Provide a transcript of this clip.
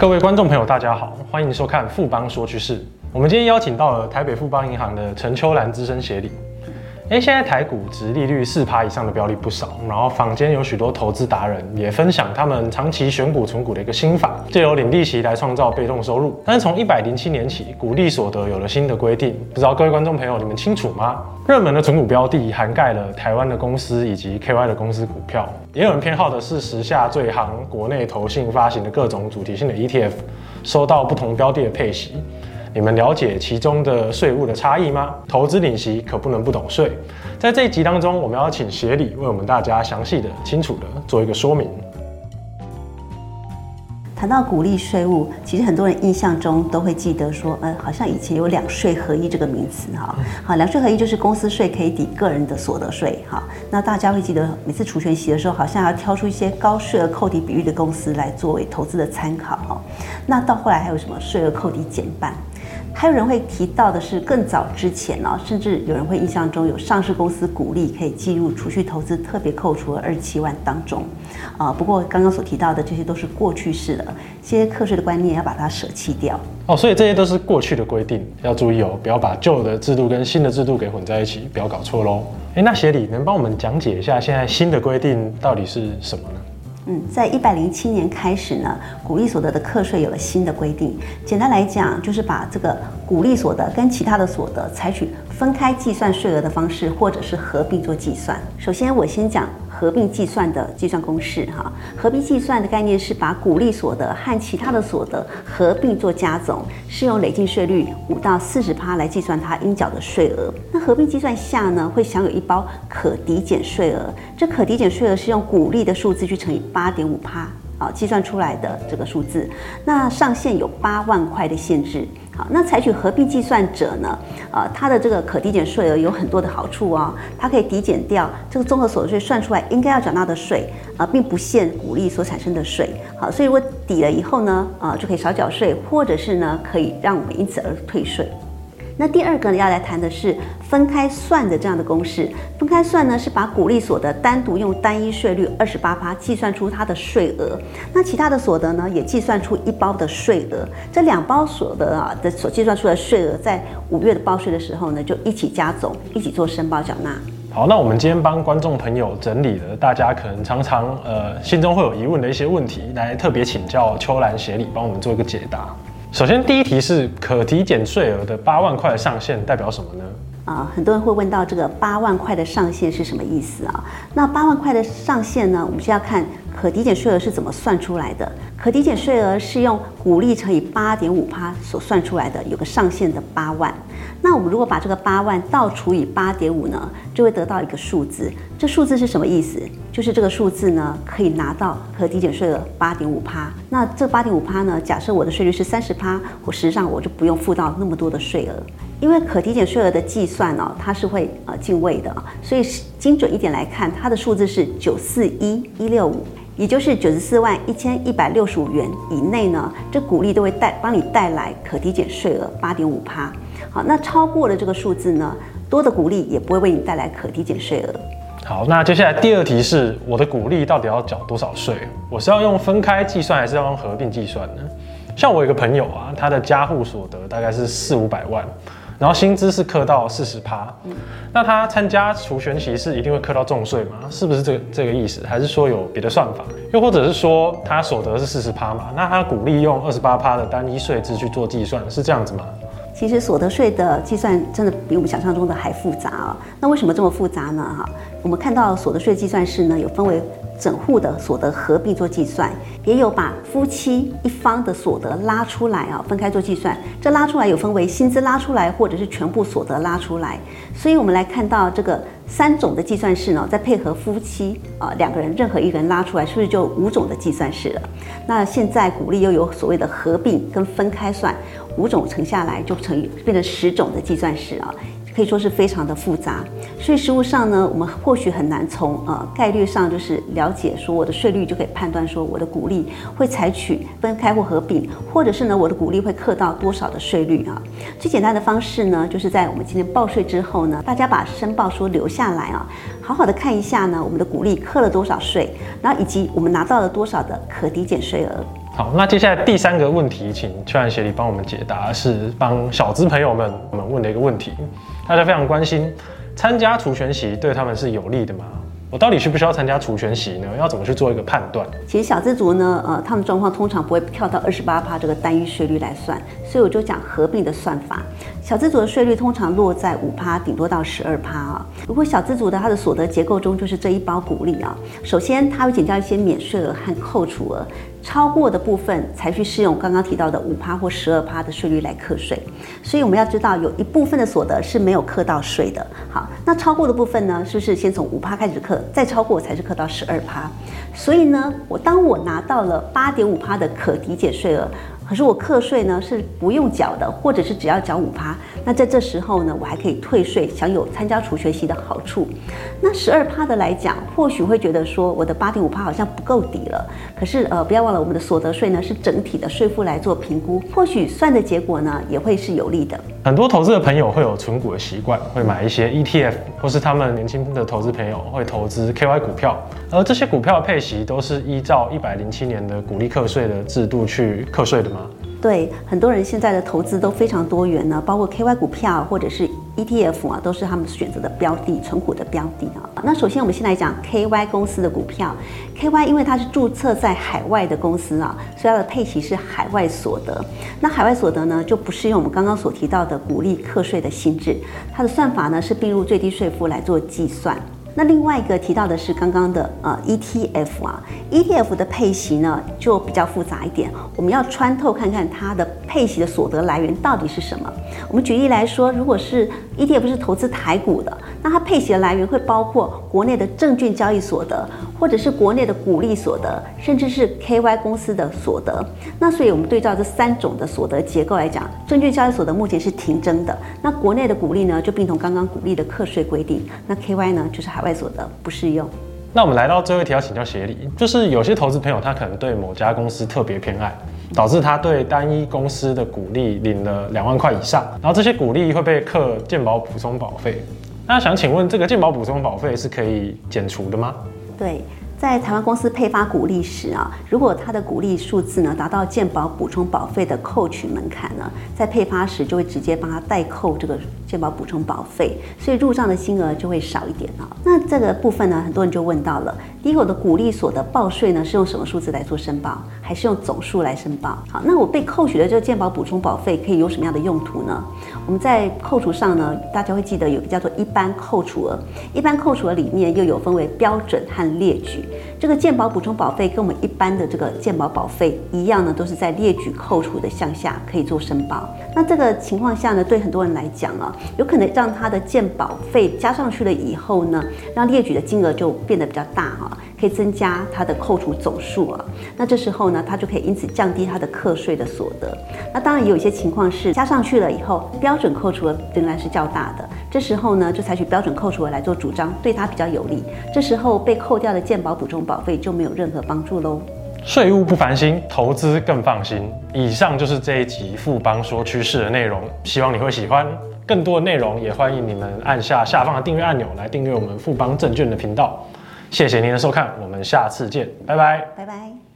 各位观众朋友，大家好，欢迎收看富邦说趋势。我们今天邀请到了台北富邦银行的陈秋兰资深协理。哎，现在台股殖利率四趴以上的标的不少，然后坊间有许多投资达人也分享他们长期选股存股的一个心法，借由领利息来创造被动收入。但是从一百零七年起，股利所得有了新的规定，不知道各位观众朋友你们清楚吗？热门的存股标的涵盖了台湾的公司以及 KY 的公司股票，也有人偏好的是时下最夯国内投信发行的各种主题性的 ETF，收到不同标的的配息。你们了解其中的税务的差异吗？投资领息可不能不懂税。在这一集当中，我们要请协理为我们大家详细的、清楚的做一个说明。谈到股利税务，其实很多人印象中都会记得说，呃，好像以前有两税合一这个名词哈。好，两税合一就是公司税可以抵个人的所得税哈。那大家会记得每次除权息的时候，好像要挑出一些高税额扣抵比率的公司来作为投资的参考哈。那到后来还有什么税额扣抵减半？还有人会提到的是，更早之前呢，甚至有人会印象中有上市公司股利可以计入储蓄投资特别扣除额二十七万当中，啊，不过刚刚所提到的这些都是过去式的，这些课税的观念要把它舍弃掉。哦，所以这些都是过去的规定，要注意哦，不要把旧的制度跟新的制度给混在一起，不要搞错喽。哎，那协理能帮我们讲解一下现在新的规定到底是什么呢？嗯，在一百零七年开始呢，股利所得的课税有了新的规定。简单来讲，就是把这个股利所得跟其他的所得采取分开计算税额的方式，或者是合并做计算。首先，我先讲。合并计算的计算公式，哈，合并计算的概念是把股利所得和其他的所得合并做加总，是用累进税率五到四十趴来计算它应缴的税额。那合并计算下呢，会享有一包可抵减税额，这可抵减税额是用股利的数字去乘以八点五趴。啊，计算出来的这个数字，那上限有八万块的限制。好，那采取合并计算者呢，呃，它的这个可抵减税额有很多的好处哦，它可以抵减掉这个综合所得税算出来应该要缴纳的税，啊，并不限鼓励所产生的税。好，所以如果抵了以后呢，啊，就可以少缴税，或者是呢，可以让我们因此而退税。那第二个呢，要来谈的是分开算的这样的公式。分开算呢，是把股利所得单独用单一税率二十八趴计算出它的税额，那其他的所得呢，也计算出一包的税额。这两包所得啊的所计算出来的税额，在五月的报税的时候呢，就一起加总，一起做申报缴纳。好，那我们今天帮观众朋友整理了大家可能常常呃心中会有疑问的一些问题，来特别请教秋兰协理帮我们做一个解答。首先，第一题是可抵减税额的八万块的上限代表什么呢？啊，很多人会问到这个八万块的上限是什么意思啊？那八万块的上限呢，我们需要看可抵减税额是怎么算出来的。可抵减税额是用股利乘以八点五趴所算出来的，有个上限的八万。那我们如果把这个八万倒除以八点五呢，就会得到一个数字。这数字是什么意思？就是这个数字呢，可以拿到可抵减税额八点五趴。那这八点五趴呢，假设我的税率是三十趴，我实际上我就不用付到那么多的税额，因为可抵减税额的计算呢、它是会呃进位的，所以精准一点来看，它的数字是九四一一六五。也就是九十四万一千一百六十五元以内呢，这股利都会带帮你带来可抵减税额八点五趴。好，那超过了这个数字呢，多的股利也不会为你带来可抵减税额。好，那接下来第二题是我的股利到底要缴多少税？我是要用分开计算还是要用合并计算呢？像我有个朋友啊，他的家户所得大概是四五百万。然后薪资是课到四十趴，那他参加除权息是一定会课到重税吗？是不是这个这个意思？还是说有别的算法？又或者是说他所得是四十趴嘛？那他股利用二十八趴的单一税制去做计算，是这样子吗？其实所得税的计算真的比我们想象中的还复杂啊。那为什么这么复杂呢？哈，我们看到所得税计算式呢，有分为。整户的所得合并做计算，也有把夫妻一方的所得拉出来啊，分开做计算。这拉出来有分为薪资拉出来，或者是全部所得拉出来。所以我们来看到这个三种的计算式呢，再配合夫妻啊两个人任何一个人拉出来，是不是就五种的计算式了？那现在鼓励又有所谓的合并跟分开算，五种乘下来就乘以变成十种的计算式啊。可以说是非常的复杂，所以实务上呢，我们或许很难从呃概率上就是了解说我的税率就可以判断说我的股利会采取分开或合并，或者是呢我的股利会克到多少的税率啊？最简单的方式呢，就是在我们今天报税之后呢，大家把申报书留下来啊，好好的看一下呢我们的股利克了多少税，然后以及我们拿到了多少的可抵减税额。好，那接下来第三个问题，请邱兰协理帮我们解答，是帮小资朋友们我们问的一个问题，大家非常关心，参加除权息对他们是有利的吗？我到底需不需要参加除权息呢？要怎么去做一个判断？其实小资族呢，呃，他们状况通常不会跳到二十八趴这个单一税率来算，所以我就讲合并的算法。小资族的税率通常落在五趴，顶多到十二趴啊。如果小资族的他的所得结构中就是这一包股利啊，首先他会减掉一些免税额和扣除额。超过的部分才去适用刚刚提到的五趴或十二趴的税率来课税，所以我们要知道有一部分的所得是没有课到税的。好，那超过的部分呢，是不是先从五趴开始课，再超过才是课到十二趴？所以呢，我当我拿到了八点五趴的可抵减税额。可是我课税呢是不用缴的，或者是只要缴五趴。那在这时候呢，我还可以退税，享有参加除学习的好处。那十二趴的来讲，或许会觉得说我的八点五趴好像不够抵了。可是呃，不要忘了我们的所得税呢是整体的税负来做评估，或许算的结果呢也会是有利的。很多投资的朋友会有存股的习惯，会买一些 ETF，或是他们年轻的投资朋友会投资 KY 股票，而这些股票的配息都是依照一百零七年的股利课税的制度去课税的吗？对，很多人现在的投资都非常多元呢，包括 KY 股票或者是 ETF 啊，都是他们选择的标的，存股的标的啊。那首先我们先来讲 KY 公司的股票，KY 因为它是注册在海外的公司啊，所以它的配息是海外所得。那海外所得呢，就不适用我们刚刚所提到的股利课税的性质，它的算法呢是并入最低税负来做计算。那另外一个提到的是刚刚的呃 ETF 啊，ETF 的配息呢就比较复杂一点，我们要穿透看看它的配息的所得来源到底是什么。我们举例来说，如果是 ETF 是投资台股的，那它配息的来源会包括国内的证券交易所得，或者是国内的股利所得，甚至是 KY 公司的所得。那所以我们对照这三种的所得结构来讲，证券交易所得目前是停征的，那国内的股利呢就并同刚刚股利的课税规定，那 KY 呢就是海外。所得不适用。那我们来到最后一题，要请教协理，就是有些投资朋友他可能对某家公司特别偏爱，导致他对单一公司的股利领了两万块以上，然后这些股利会被课健保补充保费。那想请问，这个健保补充保费是可以减除的吗？对。在台湾公司配发股利时啊，如果它的股利数字呢达到健保补充保费的扣取门槛呢，在配发时就会直接帮他代扣这个健保补充保费，所以入账的金额就会少一点啊。那这个部分呢，很多人就问到了，第一个我的股利所得报税呢是用什么数字来做申报，还是用总数来申报？好，那我被扣取的这个健保补充保费可以有什么样的用途呢？我们在扣除上呢，大家会记得有个叫做一般扣除额，一般扣除额里面又有分为标准和列举。这个健保补充保费跟我们一般的这个健保保费一样呢，都是在列举扣除的项下可以做申报。那这个情况下呢，对很多人来讲啊，有可能让他的健保费加上去了以后呢，让列举的金额就变得比较大哈，可以增加他的扣除总数啊。那这时候呢，他就可以因此降低他的课税的所得。那当然也有一些情况是加上去了以后，标准扣除额仍然是较大的。这时候呢，就采取标准扣除额来做主张，对他比较有利。这时候被扣掉的健保补充保费就没有任何帮助喽。税务不烦心，投资更放心。以上就是这一集富邦说趋势的内容，希望你会喜欢。更多的内容也欢迎你们按下下方的订阅按钮来订阅我们富邦证券的频道。谢谢您的收看，我们下次见，拜拜，拜拜。